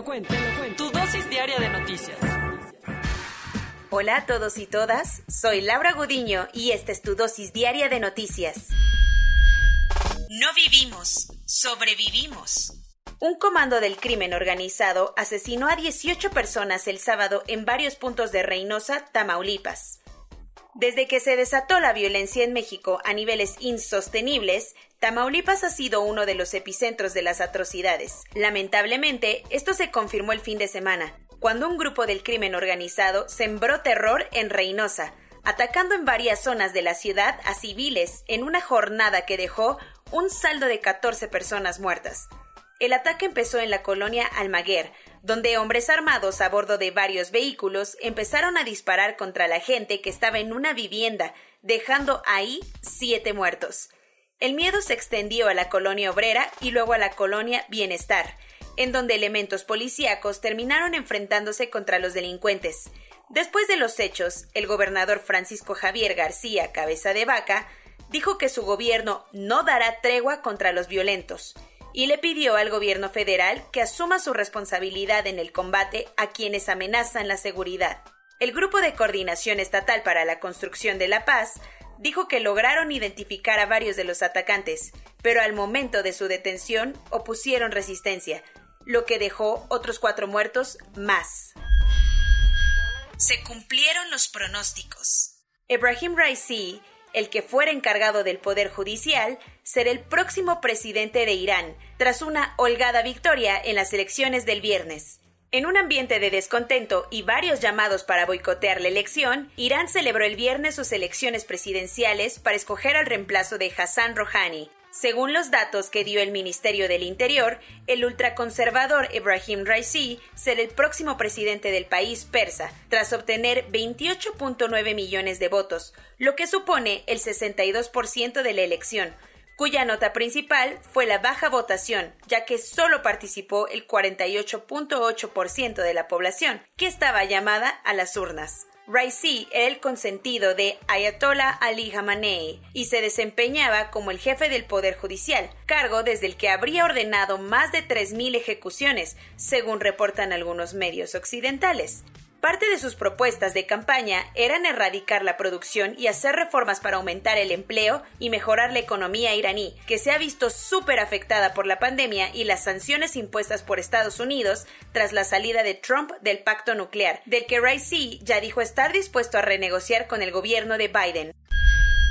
Lo cuento, te lo cuento. Tu dosis diaria de noticias. Hola a todos y todas, soy Laura Gudiño y esta es tu dosis diaria de noticias. No vivimos, sobrevivimos. Un comando del crimen organizado asesinó a 18 personas el sábado en varios puntos de Reynosa, Tamaulipas. Desde que se desató la violencia en México a niveles insostenibles, Tamaulipas ha sido uno de los epicentros de las atrocidades. Lamentablemente, esto se confirmó el fin de semana, cuando un grupo del crimen organizado sembró terror en Reynosa, atacando en varias zonas de la ciudad a civiles en una jornada que dejó un saldo de 14 personas muertas. El ataque empezó en la colonia Almaguer, donde hombres armados a bordo de varios vehículos empezaron a disparar contra la gente que estaba en una vivienda, dejando ahí siete muertos. El miedo se extendió a la colonia obrera y luego a la colonia Bienestar, en donde elementos policíacos terminaron enfrentándose contra los delincuentes. Después de los hechos, el gobernador Francisco Javier García Cabeza de Vaca dijo que su gobierno no dará tregua contra los violentos y le pidió al gobierno federal que asuma su responsabilidad en el combate a quienes amenazan la seguridad. El Grupo de Coordinación Estatal para la Construcción de la Paz dijo que lograron identificar a varios de los atacantes, pero al momento de su detención opusieron resistencia, lo que dejó otros cuatro muertos más. Se cumplieron los pronósticos. Ibrahim Raisi el que fuera encargado del Poder Judicial, será el próximo presidente de Irán, tras una holgada victoria en las elecciones del viernes. En un ambiente de descontento y varios llamados para boicotear la elección, Irán celebró el viernes sus elecciones presidenciales para escoger al reemplazo de Hassan Rouhani, según los datos que dio el Ministerio del Interior, el ultraconservador Ebrahim Raisi será el próximo presidente del país persa, tras obtener 28.9 millones de votos, lo que supone el 62% de la elección, cuya nota principal fue la baja votación, ya que solo participó el 48.8% de la población, que estaba llamada a las urnas. Raisi era el consentido de Ayatollah Ali Khamenei y se desempeñaba como el jefe del Poder Judicial, cargo desde el que habría ordenado más de 3.000 ejecuciones, según reportan algunos medios occidentales. Parte de sus propuestas de campaña eran erradicar la producción y hacer reformas para aumentar el empleo y mejorar la economía iraní, que se ha visto súper afectada por la pandemia y las sanciones impuestas por Estados Unidos tras la salida de Trump del pacto nuclear, del que Raisi ya dijo estar dispuesto a renegociar con el gobierno de Biden.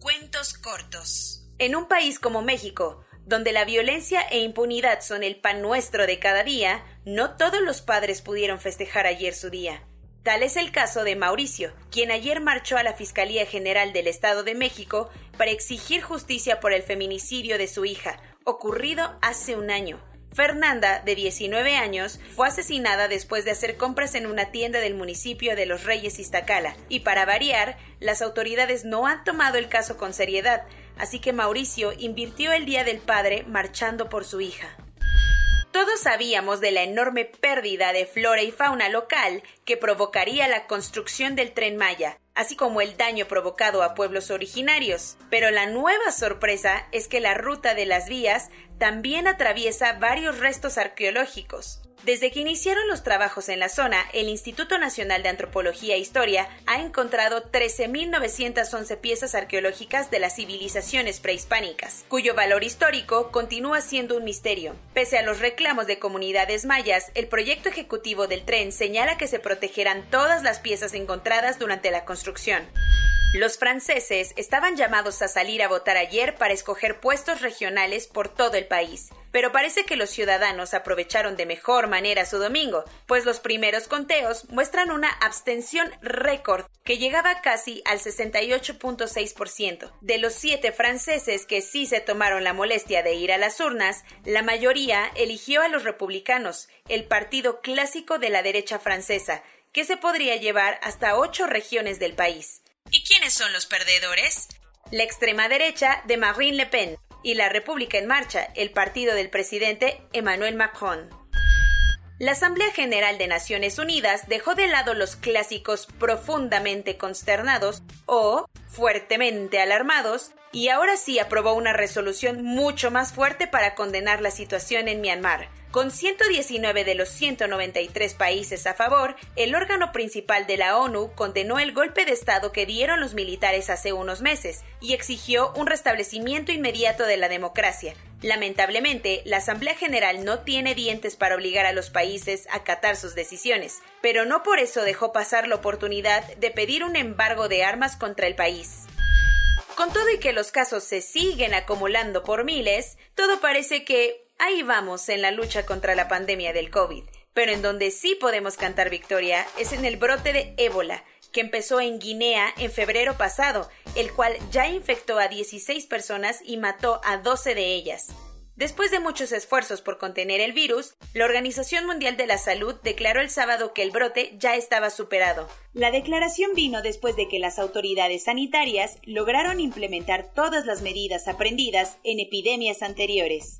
Cuentos cortos. En un país como México, donde la violencia e impunidad son el pan nuestro de cada día, no todos los padres pudieron festejar ayer su día. Tal es el caso de Mauricio, quien ayer marchó a la Fiscalía General del Estado de México para exigir justicia por el feminicidio de su hija, ocurrido hace un año. Fernanda, de 19 años, fue asesinada después de hacer compras en una tienda del municipio de Los Reyes Iztacala, y para variar, las autoridades no han tomado el caso con seriedad, así que Mauricio invirtió el Día del Padre marchando por su hija. Todos sabíamos de la enorme pérdida de flora y fauna local que provocaría la construcción del tren Maya, así como el daño provocado a pueblos originarios. Pero la nueva sorpresa es que la ruta de las vías también atraviesa varios restos arqueológicos. Desde que iniciaron los trabajos en la zona, el Instituto Nacional de Antropología e Historia ha encontrado 13.911 piezas arqueológicas de las civilizaciones prehispánicas, cuyo valor histórico continúa siendo un misterio. Pese a los reclamos de comunidades mayas, el proyecto ejecutivo del tren señala que se protegerán todas las piezas encontradas durante la construcción. Los franceses estaban llamados a salir a votar ayer para escoger puestos regionales por todo el país, pero parece que los ciudadanos aprovecharon de mejor manera su domingo, pues los primeros conteos muestran una abstención récord que llegaba casi al 68.6%. De los siete franceses que sí se tomaron la molestia de ir a las urnas, la mayoría eligió a los republicanos, el partido clásico de la derecha francesa, que se podría llevar hasta ocho regiones del país. ¿Y quiénes son los perdedores? La extrema derecha de Marine Le Pen y la República en Marcha, el partido del presidente Emmanuel Macron. La Asamblea General de Naciones Unidas dejó de lado los clásicos profundamente consternados o fuertemente alarmados y ahora sí aprobó una resolución mucho más fuerte para condenar la situación en Myanmar con 119 de los 193 países a favor, el órgano principal de la ONU condenó el golpe de Estado que dieron los militares hace unos meses y exigió un restablecimiento inmediato de la democracia. Lamentablemente, la Asamblea General no tiene dientes para obligar a los países a acatar sus decisiones, pero no por eso dejó pasar la oportunidad de pedir un embargo de armas contra el país. Con todo y que los casos se siguen acumulando por miles, todo parece que Ahí vamos en la lucha contra la pandemia del COVID, pero en donde sí podemos cantar victoria es en el brote de ébola, que empezó en Guinea en febrero pasado, el cual ya infectó a 16 personas y mató a 12 de ellas. Después de muchos esfuerzos por contener el virus, la Organización Mundial de la Salud declaró el sábado que el brote ya estaba superado. La declaración vino después de que las autoridades sanitarias lograron implementar todas las medidas aprendidas en epidemias anteriores.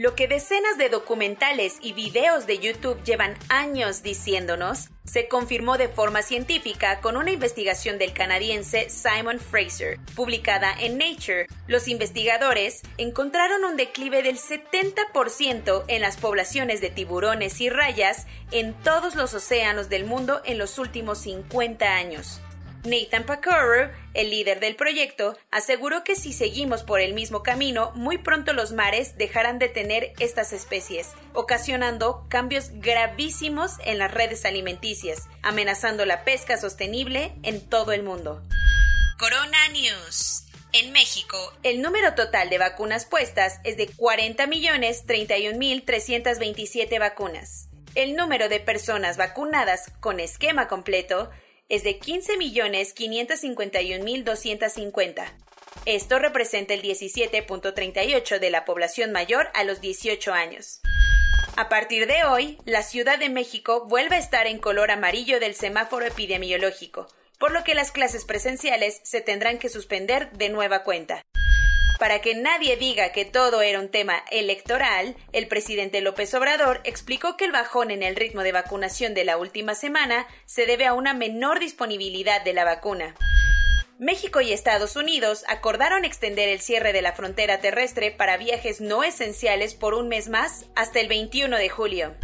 Lo que decenas de documentales y videos de YouTube llevan años diciéndonos, se confirmó de forma científica con una investigación del canadiense Simon Fraser, publicada en Nature. Los investigadores encontraron un declive del 70% en las poblaciones de tiburones y rayas en todos los océanos del mundo en los últimos 50 años. Nathan Pacoro, el líder del proyecto, aseguró que si seguimos por el mismo camino, muy pronto los mares dejarán de tener estas especies, ocasionando cambios gravísimos en las redes alimenticias, amenazando la pesca sostenible en todo el mundo. Corona News. En México, el número total de vacunas puestas es de 40.031.327 vacunas. El número de personas vacunadas con esquema completo es de 15.551.250. Esto representa el 17.38 de la población mayor a los 18 años. A partir de hoy, la Ciudad de México vuelve a estar en color amarillo del semáforo epidemiológico, por lo que las clases presenciales se tendrán que suspender de nueva cuenta. Para que nadie diga que todo era un tema electoral, el presidente López Obrador explicó que el bajón en el ritmo de vacunación de la última semana se debe a una menor disponibilidad de la vacuna. México y Estados Unidos acordaron extender el cierre de la frontera terrestre para viajes no esenciales por un mes más hasta el 21 de julio.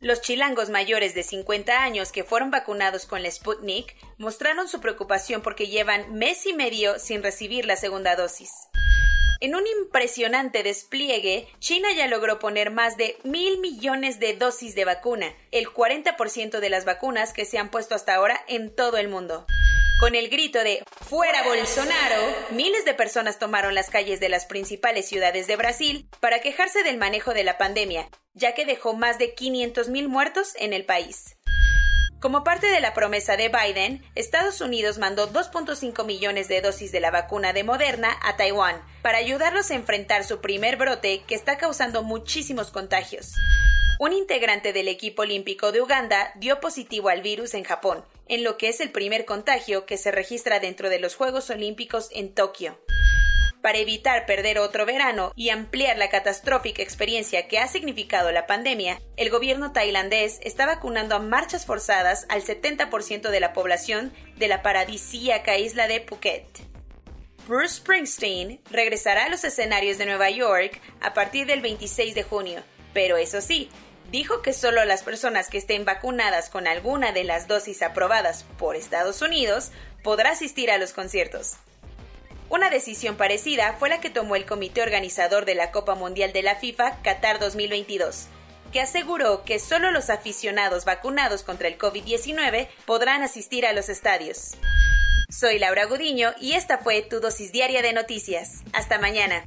Los chilangos mayores de 50 años que fueron vacunados con la Sputnik mostraron su preocupación porque llevan mes y medio sin recibir la segunda dosis. En un impresionante despliegue, China ya logró poner más de mil millones de dosis de vacuna, el 40% de las vacunas que se han puesto hasta ahora en todo el mundo. Con el grito de ¡Fuera Bolsonaro! Miles de personas tomaron las calles de las principales ciudades de Brasil para quejarse del manejo de la pandemia, ya que dejó más de 500.000 muertos en el país. Como parte de la promesa de Biden, Estados Unidos mandó 2.5 millones de dosis de la vacuna de Moderna a Taiwán para ayudarlos a enfrentar su primer brote que está causando muchísimos contagios. Un integrante del equipo olímpico de Uganda dio positivo al virus en Japón, en lo que es el primer contagio que se registra dentro de los Juegos Olímpicos en Tokio para evitar perder otro verano y ampliar la catastrófica experiencia que ha significado la pandemia, el gobierno tailandés está vacunando a marchas forzadas al 70% de la población de la paradisíaca isla de Phuket. Bruce Springsteen regresará a los escenarios de Nueva York a partir del 26 de junio, pero eso sí, dijo que solo las personas que estén vacunadas con alguna de las dosis aprobadas por Estados Unidos podrá asistir a los conciertos. Una decisión parecida fue la que tomó el comité organizador de la Copa Mundial de la FIFA Qatar 2022, que aseguró que solo los aficionados vacunados contra el COVID-19 podrán asistir a los estadios. Soy Laura Gudiño y esta fue tu dosis diaria de noticias. Hasta mañana.